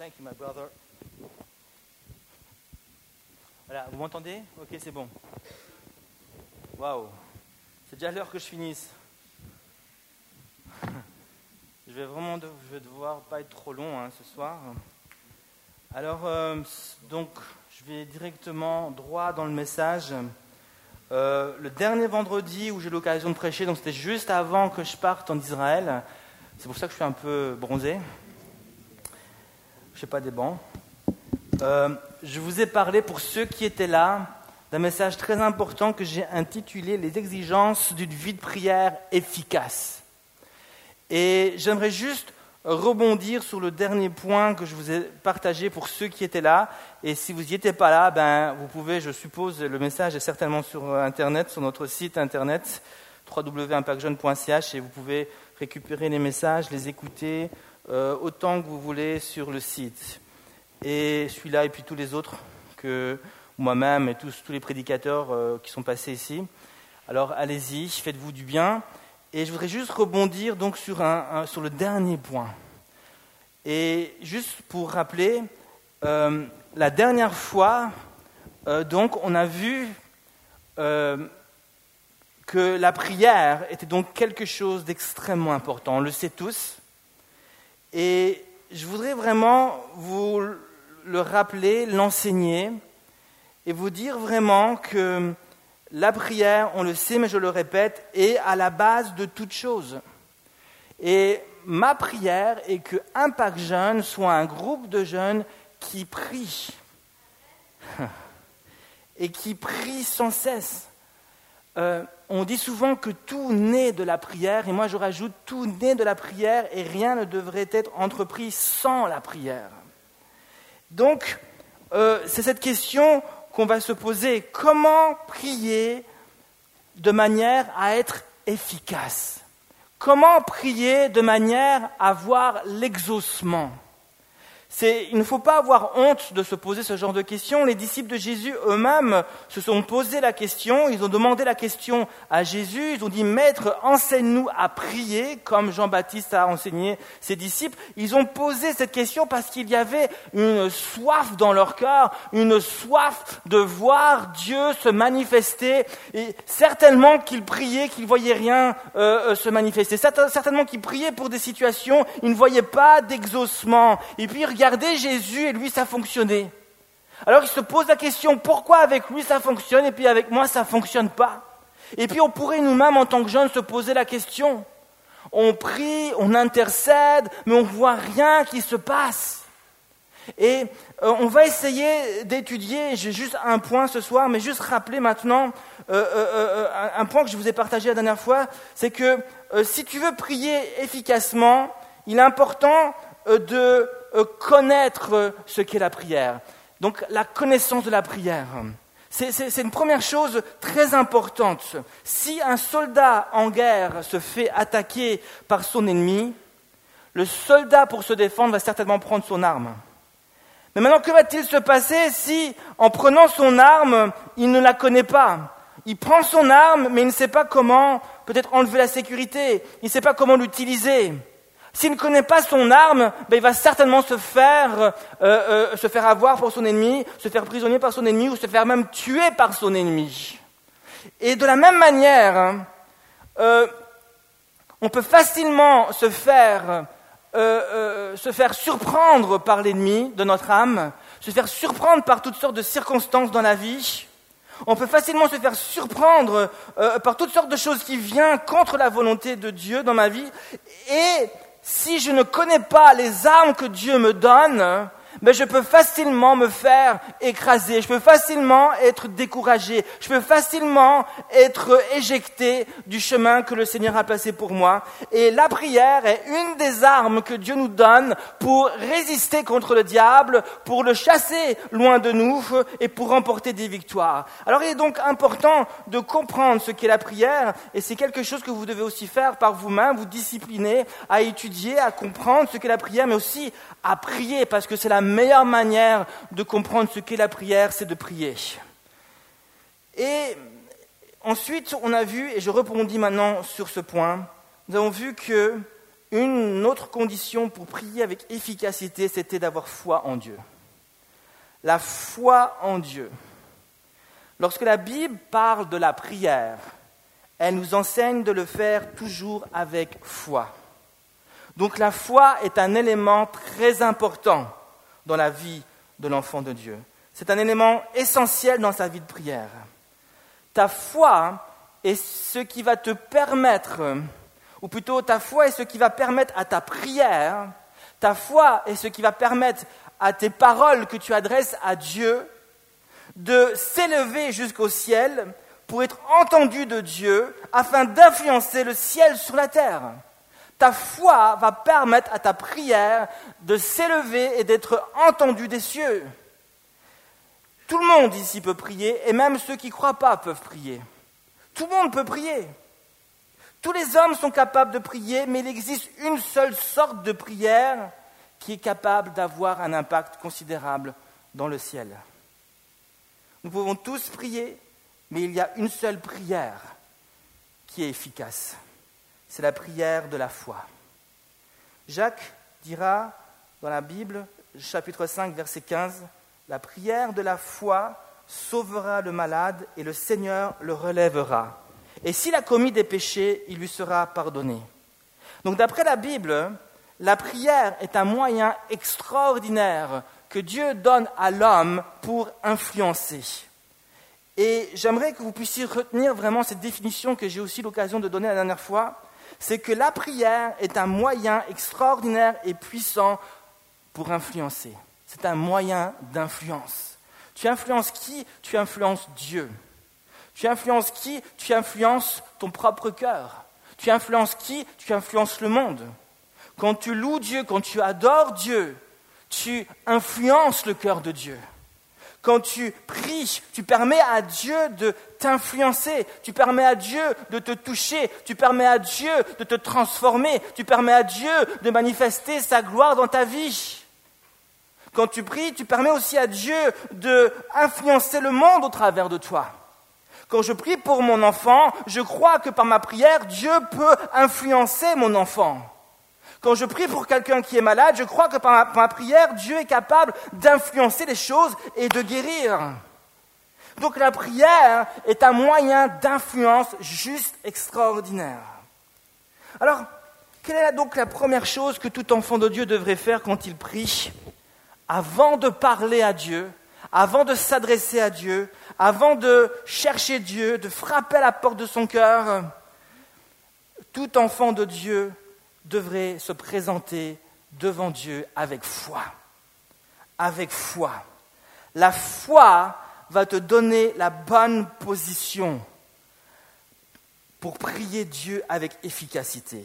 Thank you, my brother. Voilà, vous m'entendez? Ok, c'est bon. Waouh, c'est déjà l'heure que je finisse. Je vais vraiment de- je vais devoir pas être trop long hein, ce soir. Alors, euh, donc, je vais directement droit dans le message. Euh, le dernier vendredi où j'ai l'occasion de prêcher, donc c'était juste avant que je parte en Israël. C'est pour ça que je suis un peu bronzé. Je sais pas des bancs. Euh, je vous ai parlé pour ceux qui étaient là d'un message très important que j'ai intitulé Les exigences d'une vie de prière efficace. Et j'aimerais juste rebondir sur le dernier point que je vous ai partagé pour ceux qui étaient là. Et si vous n'y étiez pas là, ben, vous pouvez, je suppose, le message est certainement sur Internet, sur notre site Internet, www.impactjeune.ch, et vous pouvez récupérer les messages, les écouter euh, autant que vous voulez sur le site. Et celui-là, et puis tous les autres, que moi-même et tous, tous les prédicateurs euh, qui sont passés ici. Alors allez-y, faites-vous du bien. Et je voudrais juste rebondir donc sur, un, sur le dernier point. Et juste pour rappeler, euh, la dernière fois, donc, on a vu que la prière était donc quelque chose d'extrêmement important. On le sait tous. Et je voudrais vraiment vous le rappeler, l'enseigner, et vous dire vraiment que la prière, on le sait, mais je le répète, est à la base de toute chose. Et ma prière est que Impact Jeune soit un groupe de jeunes qui prient. Et qui prient sans cesse. Euh, on dit souvent que tout naît de la prière, et moi je rajoute tout naît de la prière, et rien ne devrait être entrepris sans la prière. Donc, euh, c'est cette question qu'on va se poser. Comment prier de manière à être efficace? Comment prier de manière à voir l'exaucement? Il ne faut pas avoir honte de se poser ce genre de questions. Les disciples de Jésus eux-mêmes se sont posé la question, ils ont demandé la question à Jésus, ils ont dit Maître, enseigne-nous à prier, comme Jean-Baptiste a enseigné ses disciples. Ils ont posé cette question parce qu'il y avait une soif dans leur cœur, une soif de voir Dieu se manifester, et certainement qu'ils priaient, qu'ils voyaient rien euh, euh, se manifester. Certain- Certainement qu'ils priaient pour des situations, ils ne voyaient pas d'exaucement. Et puis Jésus et lui ça fonctionnait. Alors il se pose la question pourquoi avec lui ça fonctionne et puis avec moi ça fonctionne pas? Et puis on pourrait nous-mêmes en tant que jeunes se poser la question. On prie, on intercède, mais on voit rien qui se passe. Et euh, on va essayer d'étudier, j'ai juste un point ce soir, mais juste rappeler maintenant euh, euh, un, point que je vous ai partagé la dernière fois, c'est que si tu veux prier efficacement, il est important de euh, connaître euh, ce qu'est la prière. Donc la connaissance de la prière. C'est une première chose très importante. Si un soldat en guerre se fait attaquer par son ennemi, le soldat pour se défendre va certainement prendre son arme. Mais maintenant, que va-t-il se passer si, en prenant son arme, il ne la connaît pas? Il prend son arme, mais il ne sait pas comment peut-être enlever la sécurité, il ne sait pas comment l'utiliser. S'il ne connaît pas son arme, ben, il va certainement se faire, euh, euh, se faire avoir pour son ennemi, se faire prisonnier par son ennemi ou se faire même tuer par son ennemi. Et de la même manière, euh, on peut facilement se faire, surprendre par l'ennemi de notre âme, se faire surprendre par toutes sortes de circonstances dans la vie. On peut facilement se faire surprendre par toutes sortes de choses qui viennent contre la volonté de Dieu dans ma vie. Si je ne connais pas les armes que Dieu me donne, ben je peux facilement me faire écraser, je peux facilement être découragé, je peux facilement être éjecté du chemin que le Seigneur a placé pour moi. Et la prière est une des armes que Dieu nous donne pour résister contre le diable, pour le chasser loin de nous et pour remporter des victoires. Alors il est donc important de comprendre ce qu'est la prière et c'est quelque chose que vous devez aussi faire par vous-même, vous discipliner à étudier, à comprendre ce qu'est la prière, mais aussi à prier parce que c'est la meilleure manière de comprendre ce qu'est la prière, c'est de prier. Et ensuite, on a vu, et je rebondis maintenant sur ce point, nous avons vu que Une autre condition pour prier avec efficacité, c'était d'avoir foi en Dieu. La foi en Dieu. Lorsque la Bible parle de la prière, elle nous enseigne de le faire toujours avec foi. Donc la foi est un élément très important dans la vie de l'enfant de Dieu. C'est un élément essentiel dans sa vie de prière. Ta foi est ce qui va te permettre, ou plutôt ta foi est ce qui va permettre à ta prière, ta foi est ce qui va permettre à tes paroles que tu adresses à Dieu de s'élever jusqu'au ciel pour être entendu de Dieu afin d'influencer le ciel sur la terre. Ta foi va permettre à ta prière de s'élever et d'être entendue des cieux. Tout le monde ici peut prier, et même ceux qui ne croient pas peuvent prier. Tout le monde peut prier. Tous les hommes sont capables de prier, mais il existe une seule sorte de prière qui est capable d'avoir un impact considérable dans le ciel. Nous pouvons tous prier, mais il y a une seule prière qui est efficace. C'est la prière de la foi. Jacques dira dans la Bible, chapitre 5, verset 15, La prière de la foi sauvera le malade et le Seigneur le relèvera. Et s'il a commis des péchés, il lui sera pardonné. Donc d'après la Bible, la prière est un moyen extraordinaire que Dieu donne à l'homme pour influencer. Et j'aimerais que vous puissiez retenir vraiment cette définition que j'ai aussi l'occasion de donner la dernière fois, c'est que la prière est un moyen extraordinaire et puissant pour influencer. C'est un moyen d'influence. Tu influences qui? Tu influences Dieu. Tu influences qui? Tu influences ton propre cœur. Tu influences qui? Tu influences le monde. Quand tu loues Dieu, quand tu adores Dieu, tu influences le cœur de Dieu. Quand tu pries, tu permets à Dieu de t'influencer, tu permets à Dieu de te toucher, tu permets à Dieu de te transformer, tu permets à Dieu de manifester sa gloire dans ta vie. Quand tu pries, tu permets aussi à Dieu d'influencer le monde au travers de toi. Quand je prie pour mon enfant, je crois que par ma prière, Dieu peut influencer mon enfant. Quand je prie pour quelqu'un qui est malade, je crois que par ma, prière, Dieu est capable d'influencer les choses et de guérir. Donc la prière est un moyen d'influence juste extraordinaire. Alors, quelle est donc la première chose que tout enfant de Dieu devrait faire quand il prie Avant de parler à Dieu, avant de s'adresser à Dieu, avant de chercher Dieu, de frapper à la porte de son cœur, tout enfant de Dieu devrait se présenter devant Dieu avec foi. Avec foi. La foi va te donner la bonne position pour prier Dieu avec efficacité.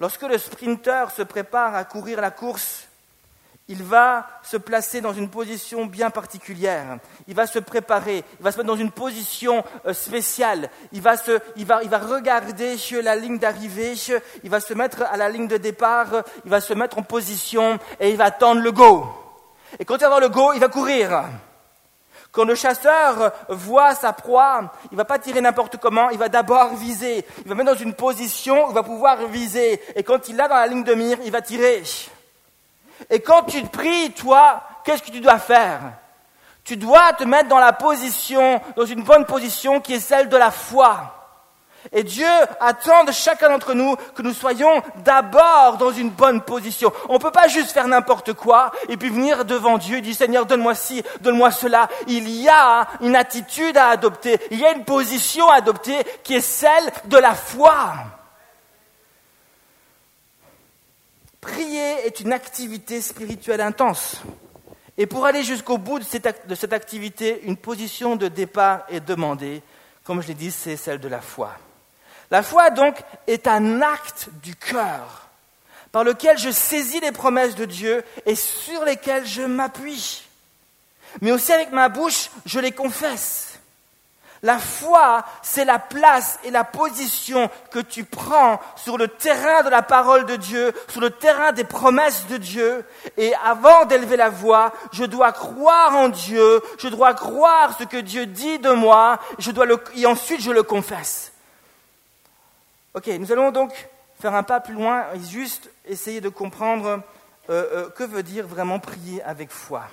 Lorsque le sprinter se prépare à courir la course, il va se placer dans une position bien particulière. Il va se préparer, il va se mettre dans une position euh, spéciale. Il va, se, il va, il va regarder la ligne d'arrivée, il va se mettre à la ligne de départ, il va se mettre en position et il va attendre le go. Et quand il va avoir le go, il va courir. Quand le chasseur voit sa proie, il ne va pas tirer n'importe comment, il va d'abord viser. Il va mettre dans une position où il va pouvoir viser. Et quand il l'a dans la ligne de mire, il va tirer. Et quand tu te pries, toi, qu'est-ce que tu dois faire? Tu dois te mettre dans la position, dans une bonne position qui est celle de la foi. Et Dieu attend de chacun d'entre nous que nous soyons d'abord dans une bonne position. On ne peut pas juste faire n'importe quoi et puis venir devant Dieu et dire Seigneur, donne-moi ci, donne-moi cela. Il y a une attitude à adopter, il y a une position à adopter qui est celle de la foi. Prier est une activité spirituelle intense. Et pour aller jusqu'au bout de cette, activité, une position de départ est demandée. Comme je l'ai dit, c'est celle de la foi. La foi, donc, est un acte du cœur par lequel je saisis les promesses de Dieu et sur lesquelles je m'appuie. Mais aussi avec ma bouche, je les confesse. La foi, c'est la place et la position que tu prends sur le terrain de la parole de Dieu, sur le terrain des promesses de Dieu. Et avant d'élever la voix, je dois croire en Dieu, je dois croire ce que Dieu dit de moi, et ensuite je le confesse. Ok, nous allons donc faire un pas plus loin et juste essayer de comprendre que veut dire vraiment prier avec foi.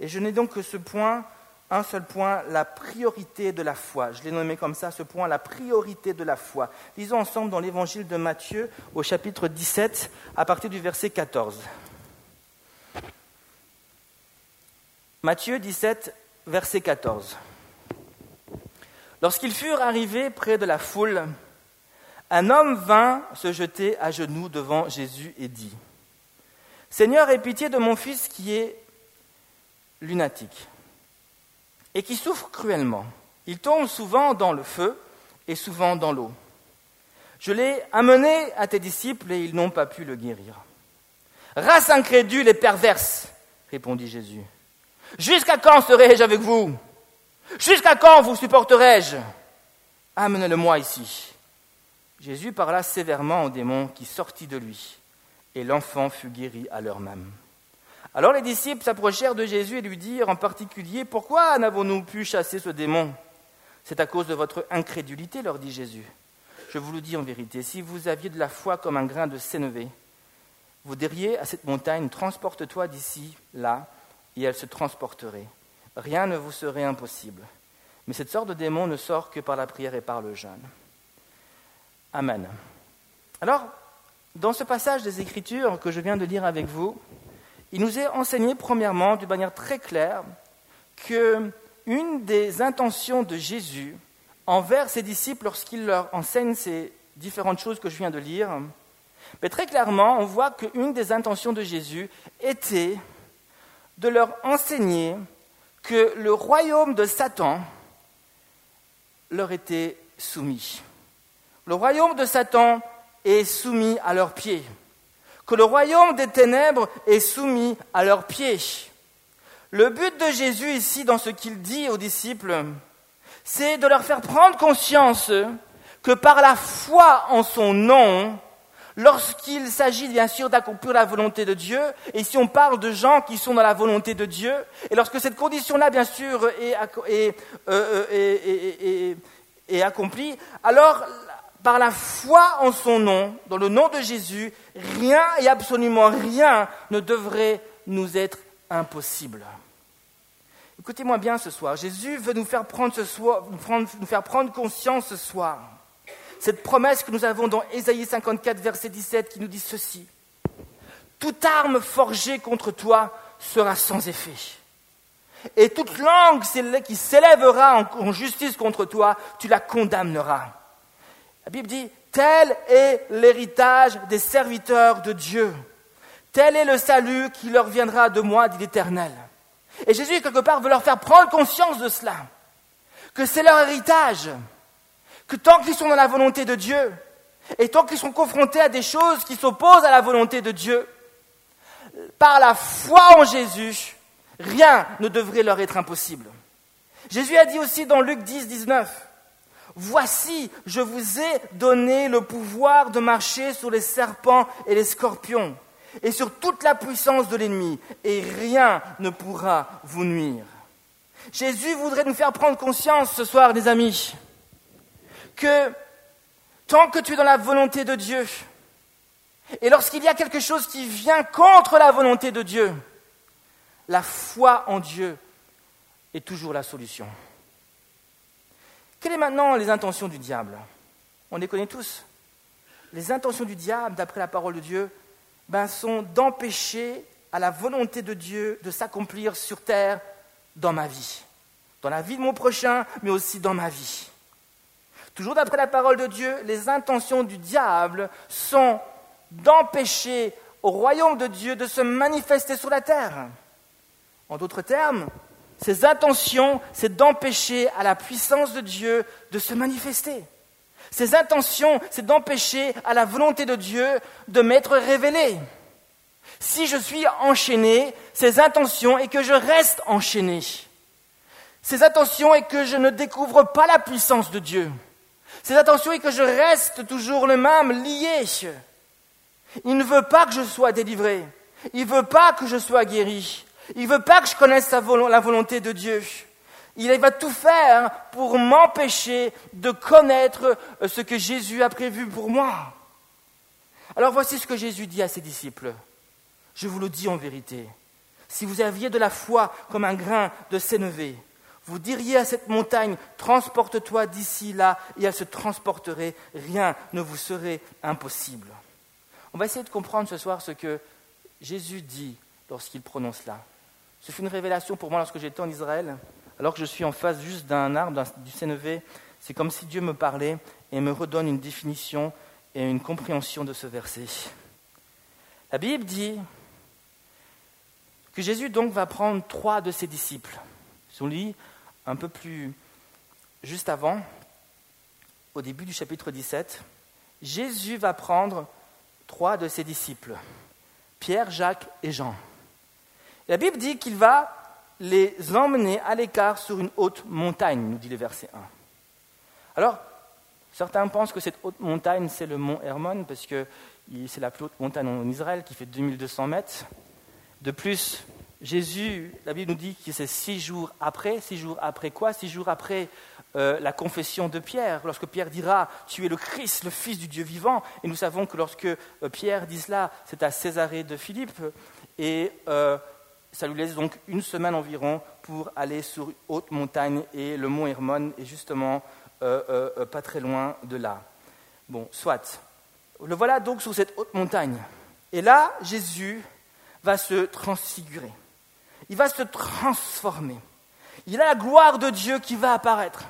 Et je n'ai donc que ce point, un seul point, la priorité de la foi. Je l'ai nommé comme ça, ce point, la priorité de la foi. Lisons ensemble dans l'évangile de Matthieu au chapitre 17 à partir du verset 14. Matthieu 17, verset 14. Lorsqu'ils furent arrivés près de la foule, un homme vint se jeter à genoux devant Jésus et dit, Seigneur, aie pitié de mon fils qui est lunatique et qui souffre cruellement. Il tombe souvent dans le feu et souvent dans l'eau. Je l'ai amené à tes disciples et ils n'ont pas pu le guérir. Race incrédule et perverse, répondit Jésus. Jusqu'à quand serai-je avec vous? Jusqu'à quand vous supporterai-je? Amenez-le-moi ici. Jésus parla sévèrement au démon qui sortit de lui, et l'enfant fut guéri à l'heure même. Alors les disciples s'approchèrent de Jésus et lui dirent en particulier, Pourquoi n'avons-nous pu chasser ce démon? C'est à cause de votre incrédulité, leur dit Jésus. Je vous le dis en vérité, si vous aviez de la foi comme un grain de sénévé, vous diriez à cette montagne, transporte-toi d'ici, là, et elle se transporterait. Rien ne vous serait impossible. Mais cette sorte de démon ne sort que par la prière et par le jeûne. Amen. Alors, dans ce passage des Écritures que je viens de lire avec vous, il nous est enseigné premièrement, d'une manière très claire, que une des intentions de Jésus envers ses disciples lorsqu'il leur enseigne ces différentes choses que je viens de lire, mais très clairement, on voit qu'une des intentions de Jésus était de leur enseigner que le royaume de Satan leur était soumis. Le royaume de Satan est soumis à leurs pieds. Que le royaume des ténèbres est soumis à leurs pieds. Le but de Jésus ici, dans ce qu'il dit aux disciples, c'est de leur faire prendre conscience que par la foi en son nom, Lorsqu'il s'agit bien sûr d'accomplir la volonté de Dieu, et si on parle de gens qui sont dans la volonté de Dieu, et lorsque cette condition-là bien sûr est, est, euh, est, accomplie, alors par la foi en son nom, dans le nom de Jésus, rien et absolument rien ne devrait nous être impossible. Écoutez-moi bien ce soir, Jésus veut nous faire prendre, nous faire prendre conscience ce soir cette promesse que nous avons dans Ésaïe 54, verset 17, qui nous dit ceci. Toute arme forgée contre toi sera sans effet. Et toute langue qui s'élèvera en justice contre toi, tu la condamneras. La Bible dit, tel est l'héritage des serviteurs de Dieu. Tel est le salut qui leur viendra de moi, dit l'Éternel. Et Jésus, quelque part, veut leur faire prendre conscience de cela, que c'est leur héritage, que tant qu'ils sont dans la volonté de Dieu, et tant qu'ils sont confrontés à des choses qui s'opposent à la volonté de Dieu, par la foi en Jésus, rien ne devrait leur être impossible. Jésus a dit aussi dans Luc 10, 19, Voici, je vous ai donné le pouvoir de marcher sur les serpents et les scorpions, et sur toute la puissance de l'ennemi, et rien ne pourra vous nuire. Jésus voudrait nous faire prendre conscience ce soir, les amis, que tant que tu es dans la volonté de Dieu, et lorsqu'il y a quelque chose qui vient contre la volonté de Dieu, la foi en Dieu est toujours la solution. Quelles sont maintenant les intentions du diable? On les connaît tous. Les intentions du diable, d'après la parole de Dieu, ben, sont d'empêcher à la volonté de Dieu de s'accomplir sur terre dans ma vie, dans la vie de mon prochain, mais aussi dans ma vie. Toujours d'après la parole de Dieu, les intentions du diable sont d'empêcher au royaume de Dieu de se manifester sur la terre. En d'autres termes, ses intentions, c'est d'empêcher à la puissance de Dieu de se manifester. Ses intentions, c'est d'empêcher à la volonté de Dieu de m'être révélée. Si je suis enchaîné, ses intentions est que je reste enchaîné. Ses intentions est que je ne découvre pas la puissance de Dieu. Ses intentions est que je reste toujours le même, lié. Il ne veut pas que je sois délivré. Il ne veut pas que je sois guéri. Il ne veut pas que je connaisse la volonté de Dieu. Il va tout faire pour m'empêcher de connaître ce que Jésus a prévu pour moi. Alors voici ce que Jésus dit à ses disciples. Je vous le dis en vérité. Si vous aviez de la foi comme un grain de sénévé, vous diriez à cette montagne, transporte-toi d'ici là, et elle se transporterait, rien ne vous serait impossible. On va essayer de comprendre ce soir ce que Jésus dit lorsqu'il prononce cela. Ce fut une révélation pour moi lorsque j'étais en Israël, alors que je suis en face juste d'un arbre, du sénévé. C'est comme si Dieu me parlait et me redonne une définition et une compréhension de ce verset. La Bible dit que Jésus donc va prendre trois de ses disciples. Si on lit un peu plus juste avant, au début du chapitre 17, Jésus va prendre trois de ses disciples, Pierre, Jacques et Jean. La Bible dit qu'il va les emmener à l'écart sur une haute montagne, nous dit le verset 1. Alors, certains pensent que cette haute montagne, c'est le mont Hermon, parce que c'est la plus haute montagne en Israël, qui fait 2200 mètres. De plus, Jésus, la Bible nous dit que c'est six jours après. Six jours après quoi? Six jours après euh, la confession de Pierre, lorsque Pierre dira Tu es le Christ, le Fils du Dieu vivant. Et nous savons que lorsque euh, Pierre dit cela, c'est à Césarée de Philippe. Et euh, ça lui laisse donc une semaine environ pour aller sur haute montagne. Et le mont Hermon est justement pas très loin de là. Bon, soit. Le voilà donc sur cette haute montagne. Et là, Jésus va se transfigurer il va se transformer. Il a la gloire de Dieu qui va apparaître.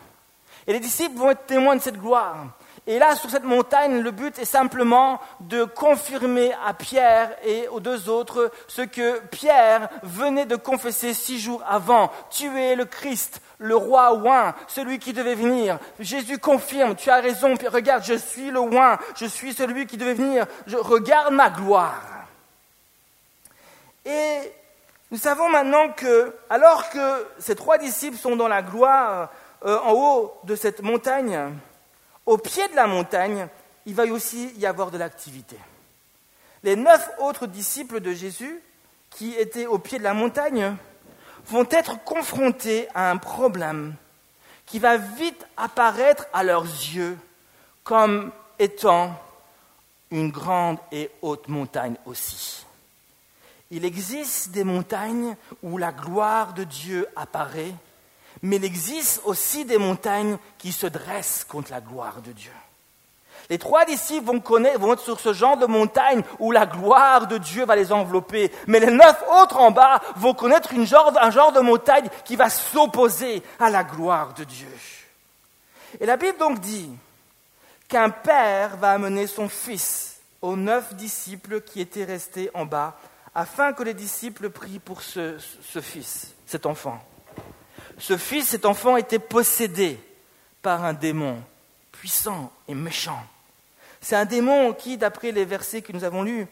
Et les disciples vont être témoins de cette gloire. Et là, sur cette montagne, le but est simplement de confirmer à Pierre et aux deux autres ce que Pierre venait de confesser six jours avant. Tu es le Christ, le roi oint, celui qui devait venir. Jésus confirme, tu as raison, regarde, je suis le oint, je suis celui qui devait venir, je regarde ma gloire. Et nous savons maintenant que, alors que ces trois disciples sont dans la gloire euh, en haut de cette montagne, au pied de la montagne, il va aussi y avoir de l'activité. Les neuf autres disciples de Jésus, qui étaient au pied de la montagne, vont être confrontés à un problème qui va vite apparaître à leurs yeux comme étant une grande et haute montagne aussi. Il existe des montagnes où la gloire de Dieu apparaît, mais il existe aussi des montagnes qui se dressent contre la gloire de Dieu. Les trois disciples vont, connaître, vont être sur ce genre de montagne où la gloire de Dieu va les envelopper, mais les neuf autres en bas vont connaître un genre de montagne qui va s'opposer à la gloire de Dieu. Et la Bible donc dit qu'un père va amener son fils aux neuf disciples qui étaient restés en bas afin que les disciples prient pour ce, fils, cet enfant. Ce fils, cet enfant était possédé par un démon puissant et méchant. C'est un démon qui, d'après les versets que nous avons lus,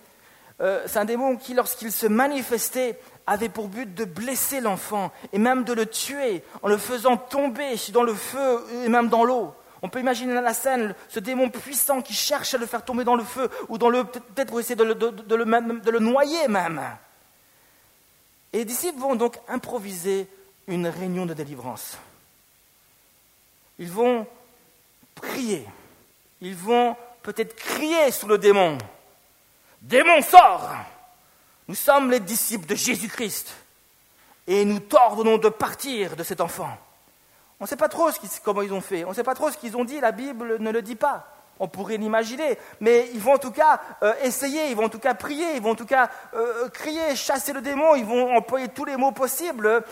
euh, c'est un démon qui, lorsqu'il se manifestait, avait pour but de blesser l'enfant et même de le tuer en le faisant tomber dans le feu et même dans l'eau. On peut imaginer la scène, ce démon puissant qui cherche à le faire tomber dans le feu ou dans le peut-être essayer de, le, noyer même. Et les disciples vont donc improviser une réunion de délivrance. Ils vont prier. Ils vont peut-être crier sur le démon. Démon, sort Nous sommes les disciples de Jésus-Christ. Et nous t'ordonnons de partir de cet enfant. On ne sait pas trop comment ils ont fait, on ne sait pas trop ce qu'ils ont dit, la Bible ne le dit pas. On pourrait l'imaginer, mais ils vont en tout cas euh, essayer, ils vont en tout cas prier, ils vont en tout cas euh, crier, chasser le démon, ils vont employer tous les mots possibles,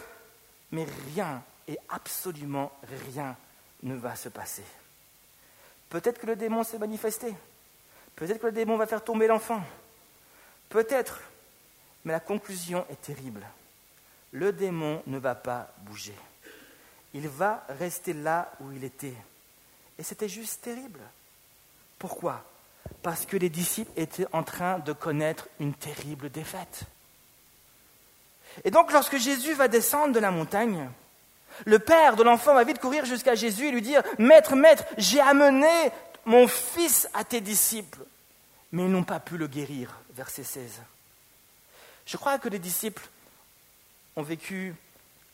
mais rien, et absolument rien ne va se passer. Peut-être que le démon s'est manifesté, peut-être que le démon va faire tomber l'enfant, peut-être, mais la conclusion est terrible. Le démon ne va pas bouger il va rester là où il était. Et c'était juste terrible. Pourquoi? Parce que les disciples étaient en train de connaître une terrible défaite. Et donc lorsque Jésus va descendre de la montagne, le père de l'enfant va vite courir jusqu'à Jésus et lui dire, Maître, maître, j'ai amené mon fils à tes disciples, mais ils n'ont pas pu le guérir. Verset 16. Je crois que les disciples ont vécu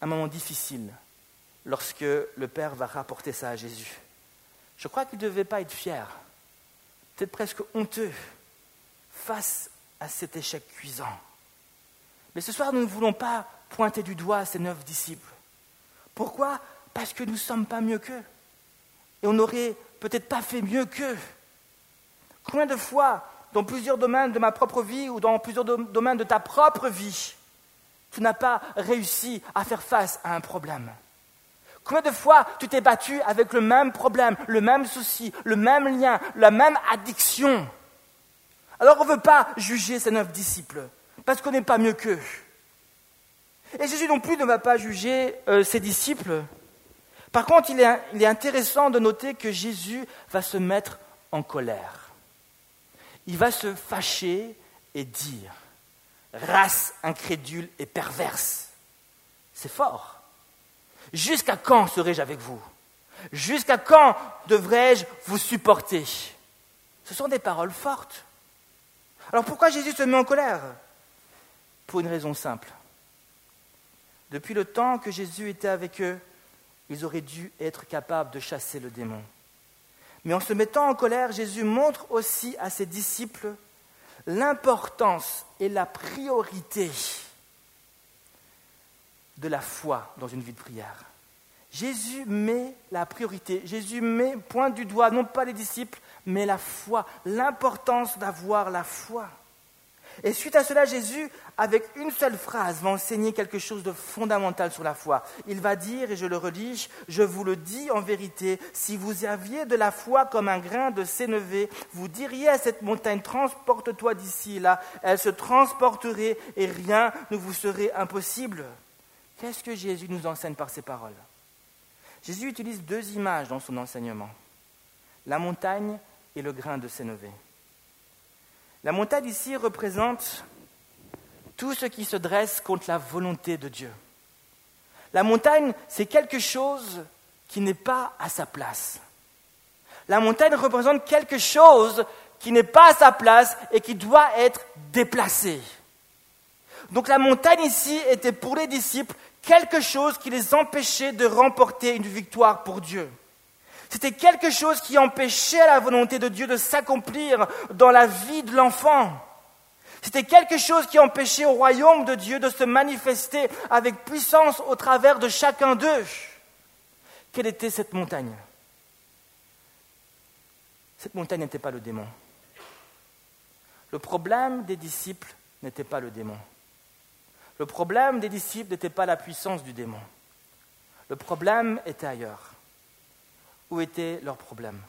un moment difficile lorsque le Père va rapporter ça à Jésus. Je crois qu'il ne devait pas être fier, peut-être presque honteux face à cet échec cuisant. Mais ce soir, nous ne voulons pas pointer du doigt ces neuf disciples. Pourquoi? Parce que nous ne sommes pas mieux qu'eux. Et on n'aurait peut-être pas fait mieux qu'eux. Combien de fois, dans plusieurs domaines de ma propre vie ou dans plusieurs domaines de ta propre vie, tu n'as pas réussi à faire face à un problème? Combien de fois tu t'es battu avec le même problème, le même souci, le même lien, la même addiction? Alors on ne veut pas juger ces neuf disciples, parce qu'on n'est pas mieux qu'eux. Et Jésus non plus ne va pas juger euh, ses disciples. Par contre, il est, il est intéressant de noter que Jésus va se mettre en colère. Il va se fâcher et dire, race incrédule et perverse. C'est fort. Jusqu'à quand serai-je avec vous? Jusqu'à quand devrais-je vous supporter? Ce sont des paroles fortes. Alors pourquoi Jésus se met en colère? Pour une raison simple. Depuis le temps que Jésus était avec eux, ils auraient dû être capables de chasser le démon. Mais en se mettant en colère, Jésus montre aussi à ses disciples l'importance et la priorité de la foi dans une vie de prière. Jésus met la priorité, Jésus met, pointe du doigt, non pas les disciples, mais la foi, l'importance d'avoir la foi. Et suite à cela, Jésus, avec une seule phrase, va enseigner quelque chose de fondamental sur la foi. Il va dire, et je le relis, je vous le dis en vérité, si vous aviez de la foi comme un grain de sénévé, vous diriez à cette montagne, transporte-toi d'ici là, elle se transporterait et rien ne vous serait impossible. Qu'est-ce que Jésus nous enseigne par ces paroles? Jésus utilise deux images dans son enseignement, la montagne et le grain de sénévé. La montagne ici représente tout ce qui se dresse contre la volonté de Dieu. La montagne, c'est quelque chose qui n'est pas à sa place. La montagne représente quelque chose qui n'est pas à sa place et qui doit être déplacé. Donc la montagne ici était pour les disciples quelque chose qui les empêchait de remporter une victoire pour Dieu. C'était quelque chose qui empêchait la volonté de Dieu de s'accomplir dans la vie de l'enfant. C'était quelque chose qui empêchait au royaume de Dieu de se manifester avec puissance au travers de chacun d'eux. Quelle était cette montagne? Cette montagne n'était pas le démon. Le problème des disciples n'était pas le démon. Le problème des disciples n'était pas la puissance du démon. Le problème était ailleurs. Où était leur problème?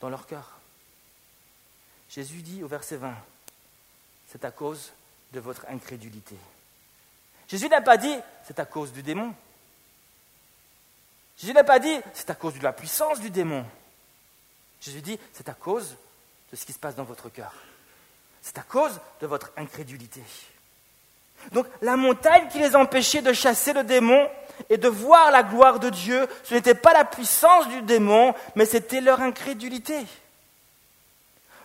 Dans leur cœur. Jésus dit au verset 20, c'est à cause de votre incrédulité. Jésus n'a pas dit, c'est à cause du démon. Jésus n'a pas dit, c'est à cause de la puissance du démon. Jésus dit, c'est à cause de ce qui se passe dans votre cœur. C'est à cause de votre incrédulité. Donc la montagne qui les empêchait de chasser le démon et de voir la gloire de Dieu, ce n'était pas la puissance du démon, mais c'était leur incrédulité.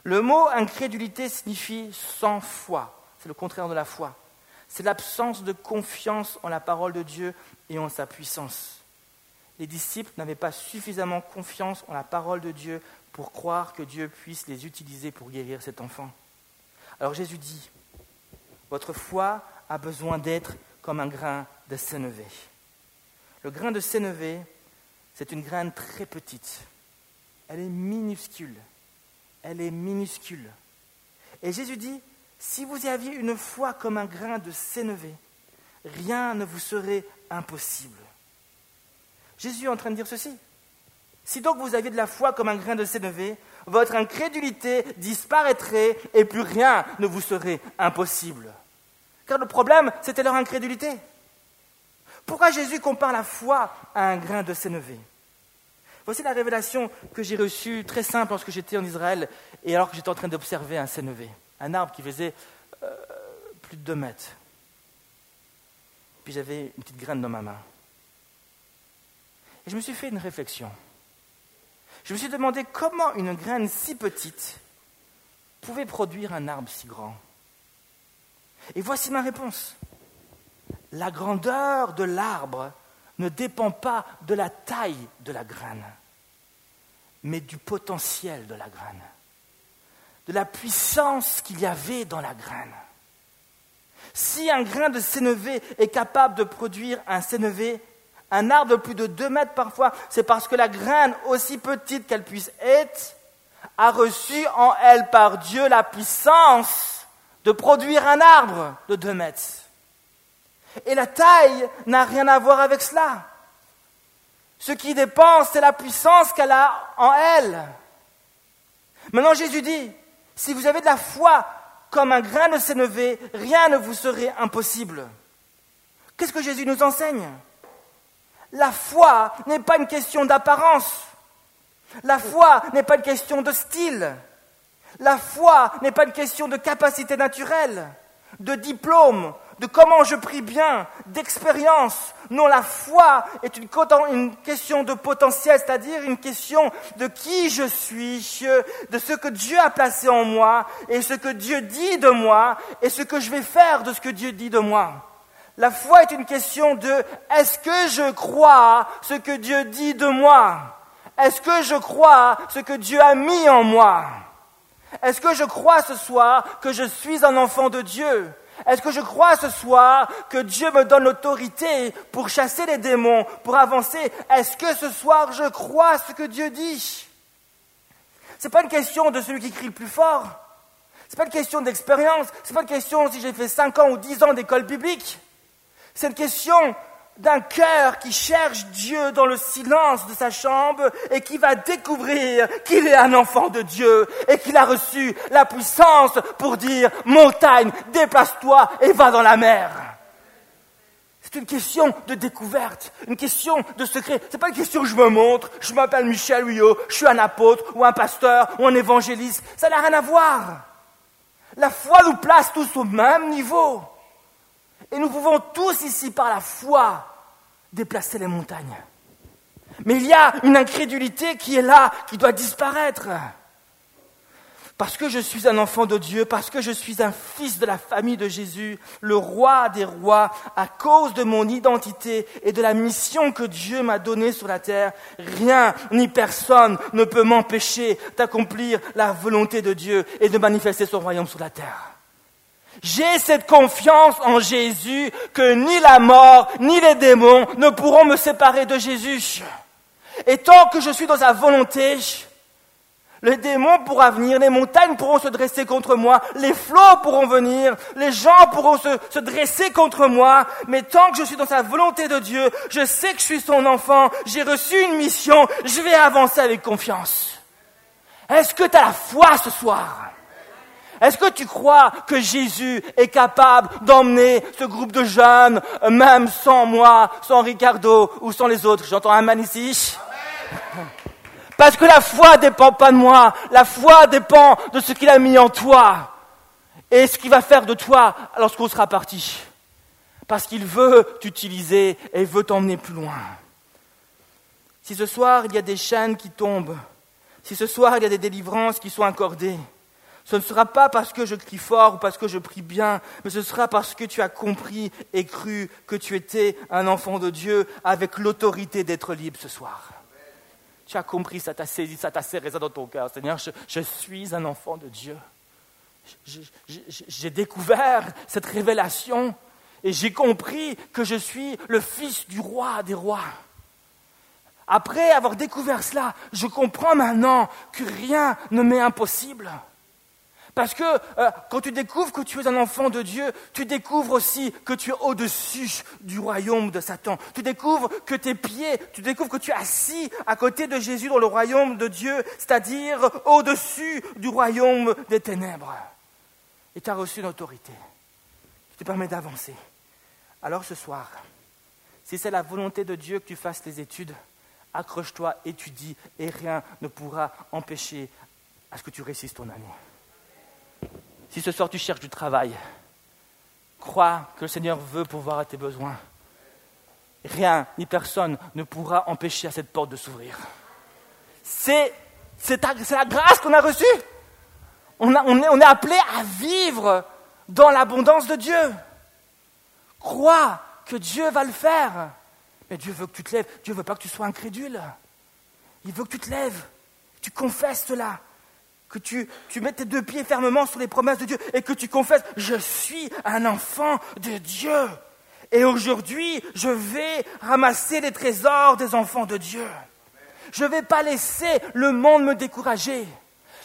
Le mot incrédulité signifie sans foi. C'est le contraire de la foi. C'est l'absence de confiance en la parole de Dieu et en sa puissance. Les disciples n'avaient pas suffisamment confiance en la parole de Dieu pour croire que Dieu puisse les utiliser pour guérir cet enfant. Alors Jésus dit, votre foi a besoin d'être comme un grain de sénévé. Le grain de sénévé, c'est une graine très petite. Elle est minuscule. Elle est minuscule. Et Jésus dit, si vous aviez une foi comme un grain de sénévé, rien ne vous serait impossible. Jésus est en train de dire ceci. Si donc vous aviez de la foi comme un grain de sénévé, votre incrédulité disparaîtrait et plus rien ne vous serait impossible. Car le problème, c'était leur incrédulité. Pourquoi Jésus compare la foi à un grain de sénévé? Voici la révélation que j'ai reçue, très simple, lorsque j'étais en Israël et alors que j'étais en train d'observer un sénévé, un arbre qui faisait euh, plus de deux mètres. Puis j'avais une petite graine dans ma main. Et je me suis fait une réflexion. Je me suis demandé comment une graine si petite pouvait produire un arbre si grand. Et voici ma réponse. La grandeur de l'arbre ne dépend pas de la taille de la graine, mais du potentiel de la graine. de la puissance qu'il y avait dans la graine. Si un grain de sénévé est capable de produire un sénévé, un arbre de plus de deux mètres parfois, c'est parce que la graine, aussi petite qu'elle puisse être, a reçu en elle par Dieu la puissance de produire un arbre de deux mètres. Et la taille n'a rien à voir avec cela. Ce qui dépend, c'est la puissance qu'elle a en elle. Maintenant, Jésus dit, si vous avez de la foi comme un grain de sénévé, rien ne vous serait impossible. Qu'est-ce que Jésus nous enseigne? La foi n'est pas une question d'apparence. La foi n'est pas une question de style. La foi n'est pas une question de capacité naturelle, de diplôme, de comment je prie bien, d'expérience. Non, la foi est une, question de potentiel, c'est-à-dire une question de qui je suis, de ce que Dieu a placé en moi, et ce que Dieu dit de moi, et ce que je vais faire de ce que Dieu dit de moi. La foi est une question de est-ce que je crois ce que Dieu dit de moi? Est-ce que je crois ce que Dieu a mis en moi? Est-ce que je crois ce soir que je suis un enfant de Dieu? Est-ce que je crois ce soir que Dieu me donne l'autorité pour chasser les démons, pour avancer? Est-ce que ce soir je crois ce que Dieu dit? Ce n'est pas une question de celui qui crie le plus fort. Ce n'est pas une question d'expérience. Ce n'est pas une question si j'ai fait 5 ans ou 10 ans d'école biblique. C'est une question d'un cœur qui cherche Dieu dans le silence de sa chambre et qui va découvrir qu'il est un enfant de Dieu et qu'il a reçu la puissance pour dire montagne, déplace-toi et va dans la mer. C'est une question de découverte, une question de secret. C'est pas une question où je me montre, je m'appelle Michel Huyot, je suis un apôtre ou un pasteur ou un évangéliste. Ça n'a rien à voir. La foi nous place tous au même niveau. Et nous pouvons tous ici, par la foi, déplacer les montagnes. Mais il y a une incrédulité qui est là, qui doit disparaître. Parce que je suis un enfant de Dieu, parce que je suis un fils de la famille de Jésus, le roi des rois, à cause de mon identité et de la mission que Dieu m'a donnée sur la terre, rien ni personne ne peut m'empêcher d'accomplir la volonté de Dieu et de manifester son royaume sur la terre. J'ai cette confiance en Jésus que ni la mort ni les démons ne pourront me séparer de Jésus. Et tant que je suis dans sa volonté, les démons pourront venir, les montagnes pourront se dresser contre moi, les flots pourront venir, les gens pourront se, se, dresser contre moi, mais tant que je suis dans sa volonté de Dieu, je sais que je suis son enfant, j'ai reçu une mission, je vais avancer avec confiance. Est-ce que tu as la foi ce soir? Est-ce que tu crois que Jésus est capable d'emmener ce groupe de jeunes, même sans moi, sans Ricardo ou sans les autres? J'entends un man ici. Parce que la foi dépend pas de moi, la foi dépend de ce qu'il a mis en toi et ce qu'il va faire de toi lorsqu'on sera parti. Parce qu'il veut t'utiliser et veut t'emmener plus loin. Si ce soir il y a des chaînes qui tombent, si ce soir il y a des délivrances qui sont accordées, ce ne sera pas parce que je crie fort ou parce que je prie bien, mais ce sera parce que tu as compris et cru que tu étais un enfant de Dieu avec l'autorité d'être libre ce soir. Tu as compris, ça t'a saisi, ça t'a serré ça dans ton cœur. Seigneur, je, suis un enfant de Dieu. J'ai découvert cette révélation et j'ai compris que je suis le fils du roi des rois. Après avoir découvert cela, je comprends maintenant que rien ne m'est impossible. Parce que euh, quand tu découvres que tu es un enfant de Dieu, tu découvres aussi que tu es au-dessus du royaume de Satan. Tu découvres que tes pieds, tu découvres que tu es assis à côté de Jésus dans le royaume de Dieu, c'est-à-dire au-dessus du royaume des ténèbres. Et tu as reçu une autorité qui te permet d'avancer. Alors ce soir, si c'est la volonté de Dieu que tu fasses tes études, accroche-toi, étudie, et rien ne pourra empêcher à ce que tu réussisses ton année. Si ce soir tu cherches du travail, crois que le Seigneur veut pouvoir à tes besoins. Rien ni personne ne pourra empêcher à cette porte de s'ouvrir. C'est, la grâce qu'on a reçue. On, est, on est appelé à vivre dans l'abondance de Dieu. Crois que Dieu va le faire. Mais Dieu veut que tu te lèves. Dieu ne veut pas que tu sois incrédule. Il veut que tu te lèves. Tu confesses cela. Que tu, tu mets tes deux pieds fermement sur les promesses de Dieu et que tu confesses, je suis un enfant de Dieu. Et aujourd'hui, je vais ramasser les trésors des enfants de Dieu. Je ne vais pas laisser le monde me décourager.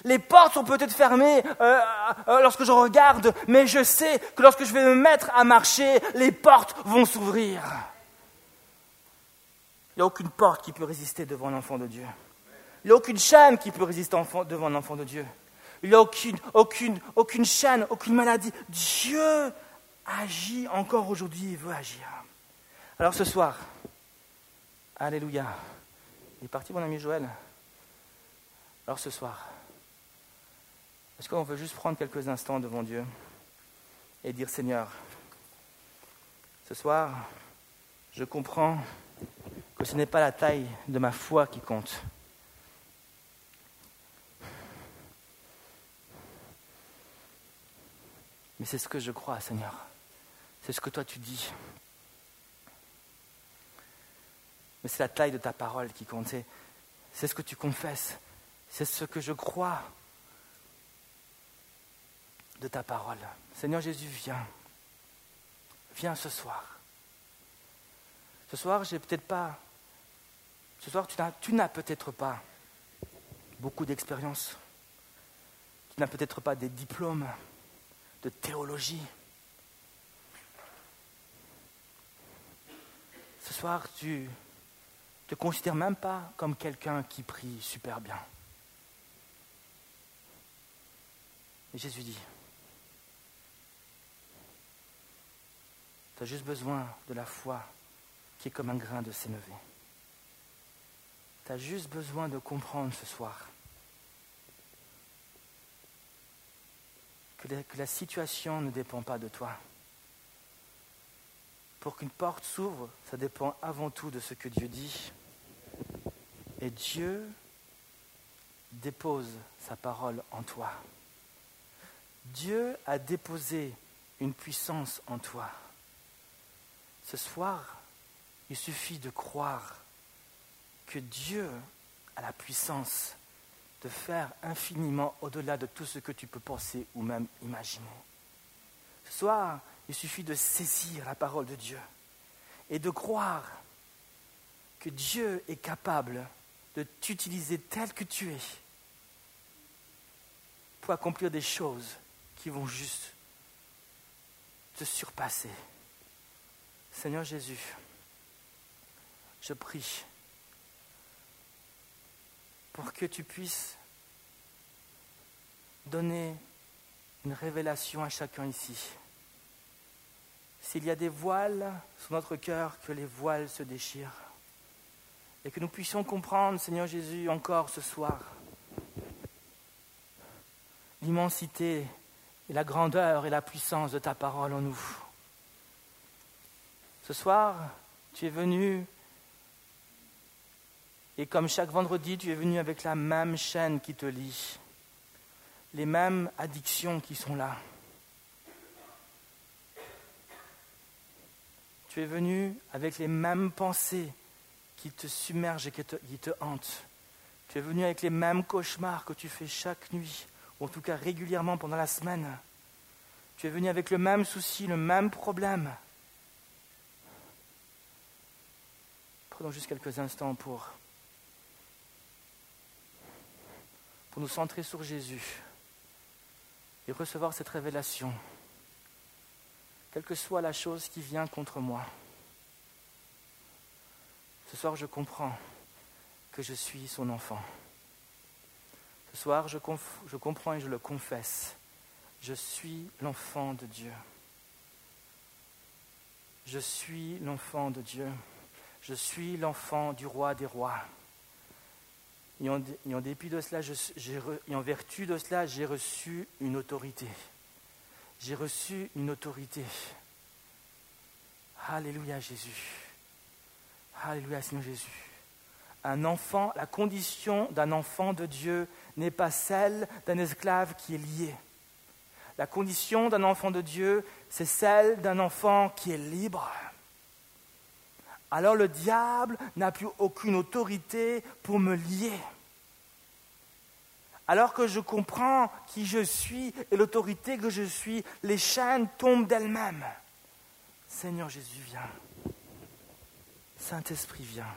Les portes sont peut-être fermées euh, euh, lorsque je regarde, mais je sais que lorsque je vais me mettre à marcher, les portes vont s'ouvrir. Il n'y a aucune porte qui peut résister devant l'enfant de Dieu. Il n'y a aucune chaîne qui peut résister devant l'enfant de Dieu. Il n'y a aucune, aucune, aucune chaîne, aucune maladie. Dieu agit encore aujourd'hui, il veut agir. Alors ce soir, Alléluia. Il est parti mon ami Joël. Alors ce soir, est-ce qu'on veut juste prendre quelques instants devant Dieu et dire Seigneur, ce soir, je comprends que ce n'est pas la taille de ma foi qui compte. Mais c'est ce que je crois, Seigneur. C'est ce que toi tu dis. Mais c'est la taille de ta parole qui compte. C'est ce que tu confesses. C'est ce que je crois de ta parole. Seigneur Jésus, viens. Viens ce soir. Ce soir, j'ai peut-être pas ce soir, tu n'as peut-être pas beaucoup d'expérience. Tu n'as peut-être pas des diplômes de théologie. Ce soir, tu te considères même pas comme quelqu'un qui prie super bien. Et Jésus dit, tu as juste besoin de la foi qui est comme un grain de sénévé. Tu as juste besoin de comprendre ce soir que la, situation ne dépend pas de toi. Pour qu'une porte s'ouvre, ça dépend avant tout de ce que Dieu dit. Et Dieu dépose sa parole en toi. Dieu a déposé une puissance en toi. Ce soir, il suffit de croire que Dieu a la puissance de faire infiniment au-delà de tout ce que tu peux penser ou même imaginer. Ce soir, il suffit de saisir la parole de Dieu et de croire que Dieu est capable de t'utiliser tel que tu es pour accomplir des choses qui vont juste te surpasser. Seigneur Jésus, je prie pour que tu puisses donner une révélation à chacun ici. S'il y a des voiles sur notre cœur, que les voiles se déchirent. Et que nous puissions comprendre, Seigneur Jésus, encore ce soir, l'immensité et la grandeur et la puissance de ta parole en nous. Ce soir, tu es venu et comme chaque vendredi, tu es venu avec la même chaîne qui te lie, les mêmes addictions qui sont là. Tu es venu avec les mêmes pensées qui te submergent et qui te, qui te hantent. Tu es venu avec les mêmes cauchemars que tu fais chaque nuit, ou en tout cas régulièrement pendant la semaine. Tu es venu avec le même souci, le même problème. Prenons juste quelques instants pour nous centrer sur Jésus et recevoir cette révélation, quelle que soit la chose qui vient contre moi. Ce soir, je comprends que je suis son enfant. Ce soir, je, je comprends et je le confesse. Je suis l'enfant de Dieu. Je suis l'enfant de Dieu. Je suis l'enfant du roi des rois. Et en, dépit de cela, en vertu de cela, j'ai reçu une autorité. J'ai reçu une autorité. Alléluia Jésus. Alléluia Seigneur Jésus. Un enfant, la condition d'un enfant de Dieu n'est pas celle d'un esclave qui est lié. La condition d'un enfant de Dieu, c'est celle d'un enfant qui est libre. Alors le diable n'a plus aucune autorité pour me lier. alors que je comprends qui je suis et l'autorité que je suis, les chaînes tombent d'elles-mêmes. Seigneur Jésus, viens. Saint-Esprit, viens.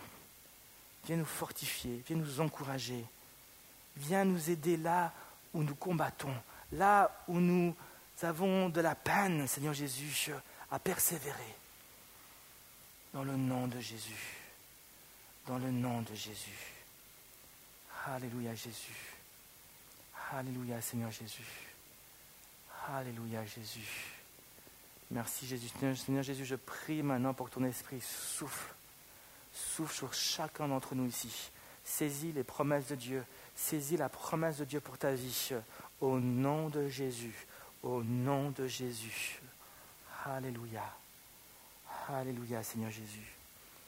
Viens nous fortifier, viens nous encourager. Viens nous aider là où nous combattons, là où nous avons de la peine, Seigneur Jésus, à persévérer. Dans le nom de Jésus. Dans le nom de Jésus. Alléluia Jésus. Alléluia Seigneur Jésus. Alléluia Jésus. Merci Jésus. Seigneur Jésus, je prie maintenant pour ton esprit souffle. Souffle sur chacun d'entre nous ici. Saisis les promesses de Dieu. Saisis la promesse de Dieu pour ta vie. Au nom de Jésus. Au nom de Jésus. Alléluia. Alléluia Seigneur Jésus.